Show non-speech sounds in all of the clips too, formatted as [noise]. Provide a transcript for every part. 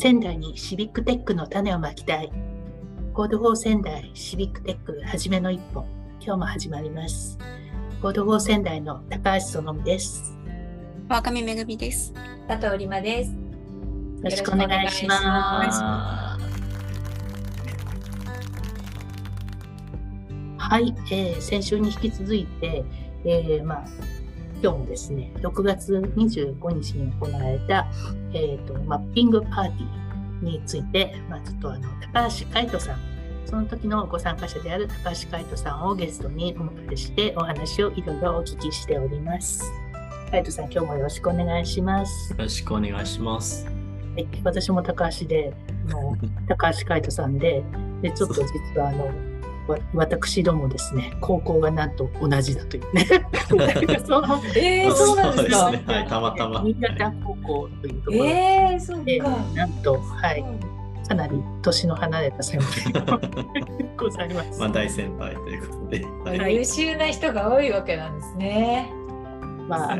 仙台に civic tech の種をまきたい。 Code for 仙台 civic tech はじめの一歩。今日も始まります。 Code for 仙台の高橋そのみです。若見めぐみです。佐藤里真です。よろしくお願いします。はい、えー先週に引き続いて、えーまあ、今日もですね、6月25日に行われた、えーとマッピングパーティーについて、まあ、ちょっとあの高橋海人さん、その時のご参加者である高橋海人さんをゲストにお迎えしてお話をいろいろお聞きしております。海人さん、今日もよろしくお願いします。よろしくお願いします。はい、私も高橋で、あの [laughs] 高橋海人さんで、でちょっと実はあの、わ私どもですね、高校がなんと同じだというね。[laughs] そのえー、そうなんですか。そうですねはいたまたま新潟高校というところで、えー、そうか。なんと、はい、かなり年の離れた先輩がございます。まあ大先輩ということで。はいはい優秀な人が多いわけなんですね。まあ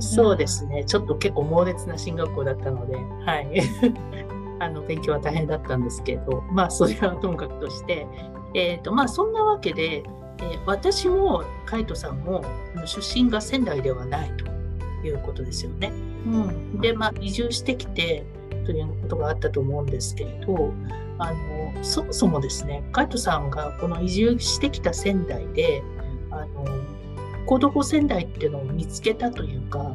そうですね、ちょっと結構猛烈な進学校だったので、はい。[laughs] あの勉強は大変だったんですけど、まあ、それはともかくとして、えーとまあ、そんなわけで、えー私も海人さんも出身が仙台ではないということですよね。うん、で、まあ、移住してきてということがあったと思うんですけれど、あのそもそもですね、海人さんがこの移住してきた仙台で、あの Code for 仙台っていうのを見つけたというか、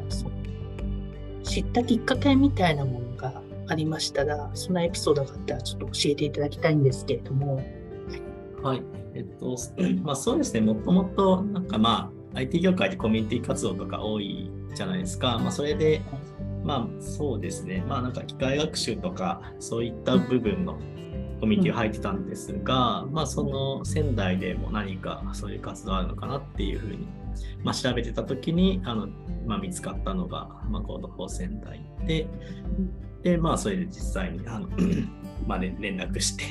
知ったきっかけみたいなものがありましたら、そんなエピソードがあったらちょっと教えていただきたいんですけれども。はい。えっと、[clears throat] まあそうですね、もともとなんかまあ IT 業界でコミュニティ活動とか多いじゃないですか。まあそれで、まあそうですね、まあなんか機械学習とかそういった部分のコミュニティを入ってたんですが、まあその仙台でも何かそういう活動あるのかなっていうふうに、まあ、調べてた時にあの、まあ、見つかったのが、まあ、 Code for 仙台で、で、まあそれで実際にあの、[clears throat] まあ、ね、連絡して、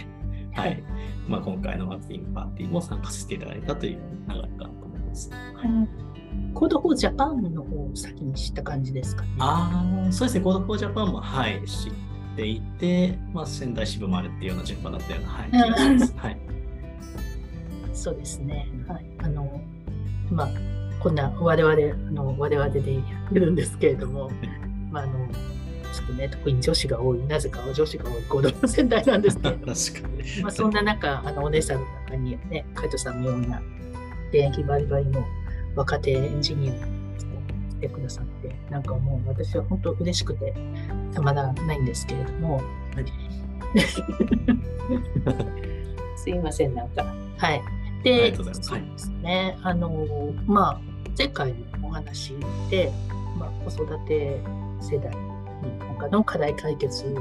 はい。まあ、今回のマッピングパーティーも参加させていただいたという流れかと思います。 Code for Japan の方を先に知った感じですかね。ああ、そうですね、 Code for Japan も、はい、知っていて、まあ、仙台支部もあるっていうような順番だったような、はい、気がします。はい。そうですね。はい。あの、まあ、こんな我々、あの我々でやってるんですけれども、まあ、あの、ね、特に女子が多い、なぜか女子が多い Code for 仙台なんですけれど。[laughs] まあ、そんな中、あのお姉さんの中にはね、海人さんのような現役バリバリの若手エンジニアが来てくださって、なんかもう私は本当嬉しくてたまらないんですけれども、すいません、なんか。はい。で、ありがとうございますそうですね。あの、まあ、前回のお話で、まあ、子育て世代なんかの課題解決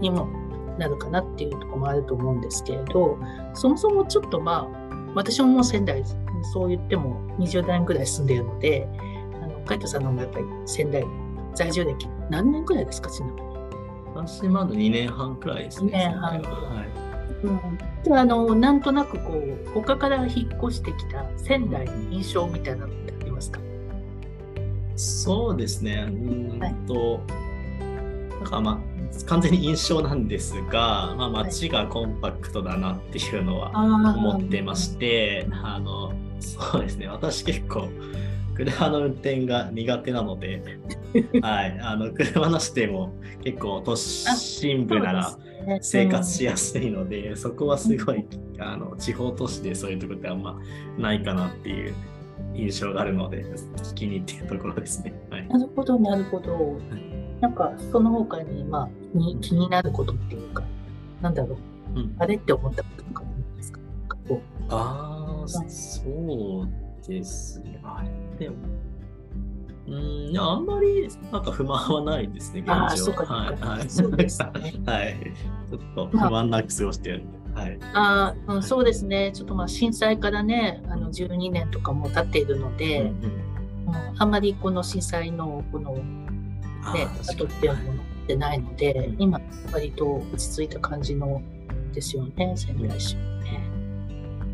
にもなるかなっていうところもあると思うんですけれど、そもそもちょっとまあ、私ももう仙台、そう言っても20代ぐらい住んでいるので、あの、海人さんの方がやっぱり仙台在住歴何年ぐらいですか、ちなみに。私、まだ2年半くらいですね。二年半ははい。うん、であのなんとなくこう他から引っ越してきた仙台の印象みたいなのってありますか？そうですね。うーはいんと、なんかまあ、完全に印象なんですが、まあ、街がコンパクトだなっていうのは思ってまして、あの、そうですね。私結構、車の運転が苦手なので、[laughs] はい、あの車なしでも結構都心部なら生活しやすいので、そこはすごいあの地方都市でそういうところってあんまないかなっていう印象があるので、聞きに行っているところですね。はい、なるほどなるほどなんかその他にまあに気になることっていうかなんだろう。うん、あれって思ったこととかありますか？ああ、そうですね。あれでも。う。ん、あんまりなんか不満はないですね、現状。そうかはい、そうか。はい。そうですね。[laughs] はい。ちょっと不満なく過ごしてるんで、はい。うあー、うん、そうですね。ちょっとまあ震災からねあの12年とかも経っているので、うんうん。うんあんまりこの震災のこのね、あー確後かにっていうものってないので、うん今、割と落ち着いた感じのですよね、仙台市はね。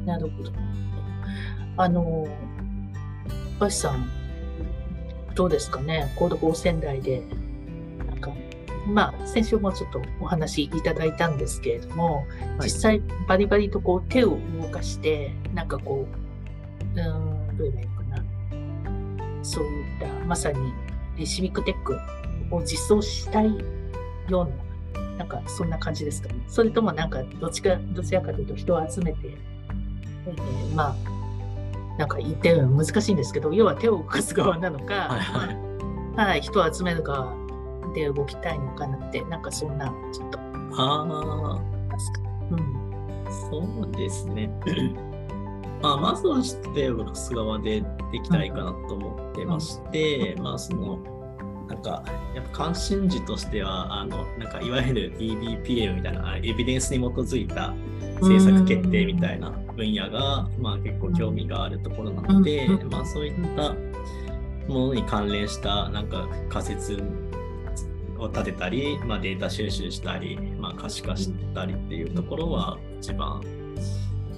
なるほど。あの、橋さん、どうですかね、コードフ仙台で、なんか、まあ、先週もちょっとお話いただいたんですけれども、はい実際バリバリとこう手を動かして、なんかこう、うーん、どう言えばいいのかな。そういった、まさにえシビックテックを実装したいような、なんかそんな感じですかね。それともなんか、どっちか、どちらかというと人を集めて、えーまあ、なんか言ってるの難しいんですけど、要は手を動かす側なのか、はいはいまあはい、人を集める側で動きたいのかなって、なんかそんな、ちょっと、あますか。うん。あ、そうですね。まあ、まずはちょっと手を動かす側でできたらいいかなと思ってまして、まあ、その、なんか、やっぱ関心事としては、あの、なんか、いわゆる EBPM みたいな、あエビデンスに基づいた政策決定みたいな分野が、まあ、結構興味があるところなので、うん。まあ、そういったものに関連した、なんか、仮説を立てたり、まあ、データ収集したり、まあ、可視化したりっていうところは、一番、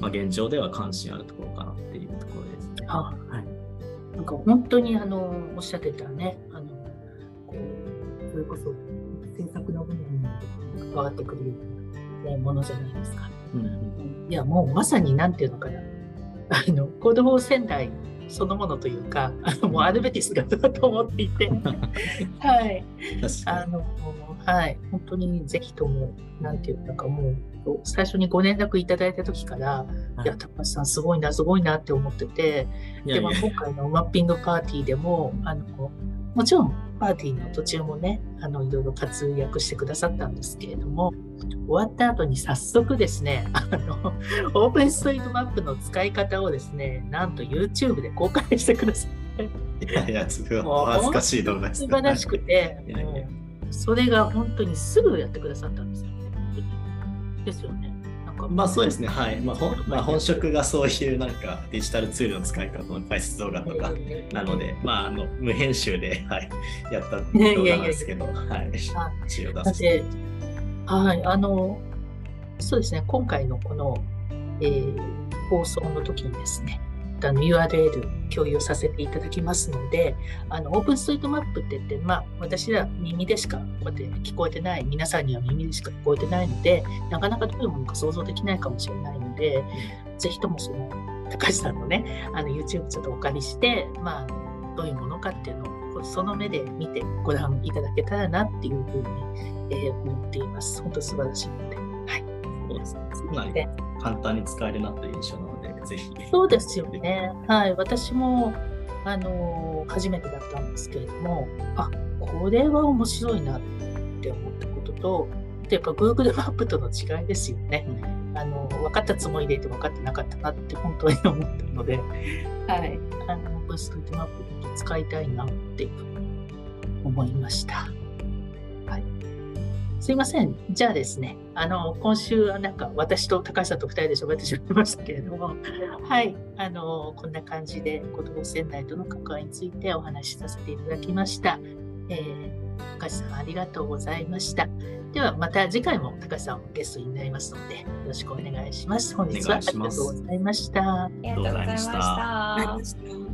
まあ、現状では関心あるところかなっていうところですね。あ。はい。なんか本当にあのおっしゃってたね、あのこうそれこそ政策の分野に関わってくるような、ね、ものじゃないですか。うんうん。いや、もうまさになんていうのかな、あの行動仙台そのものというか、あのもうアルベティスがだと思っていて、[laughs] はい。あの、はい、本当にぜひとも、なんていうのかもう、最初にご連絡いただいた時から、はい。いや、高橋さんすごいな、すごいなって思ってて、でも今回のマッピングパーティーでも、あの、もちろんパーティーの途中もね、あの、いろいろ活躍してくださったんですけれども、終わった後に早速ですね、あの、オープンストリートマップの使い方をですね、なんと YouTube で公開してくださって、いやいや、すごい恥ずかしい動画です。素晴らしくて、それが本当にすぐやってくださったんですよ。ですよね。なんか。まあそうですね、はい。まあ、ほんまあ、本職がそういうなんかデジタルツールの使い方の解説動画とかなので、まあ、あの無編集で、はい、やった動画なんですけど、はい。出させてだって、はい、あの、そうですね、今回のこの、えー放送の時にですね、URL 共有させていただきますので、あの、オープンストリートマップって言って、まあ、私ら耳でしかこうやって聞こえてない、皆さんには耳でしか聞こえてないので、なかなかどういうものか想像できないかもしれないので、ぜひともその、高橋さんのね、あの、YouTube ちょっとお借りして、まあ、どういうものかっていうのを、その目で見てご覧いただけたらなっていうふうに、えー思っています。本当素晴らしいので。はい。そうですね。かなりで簡単に使えるなという印象なので、ぜひ。そうですよね。はい。私も、あのー初めてだったんですけれども、あ、これは面白いなって思ったことと、あとやっぱ Google マップとの違いですよね。あの、分かったつもりでいて分かってなかったなって本当に思ったので、はい。あの、ブーストリートマップ使いたいなっていうふうに思いました。はい。すいません。じゃあですね、あの、今週はなんか私と高橋さんと二人で喋ってしまいましたけれども、はい。あの、こんな感じで、子供仙台との関わりについてお話しさせていただきました。えー高橋さんありがとうございました。ではまた次回も高橋さんゲストになりますので、よろしくお願いします。本日は。ありがとうございましたありがとうございました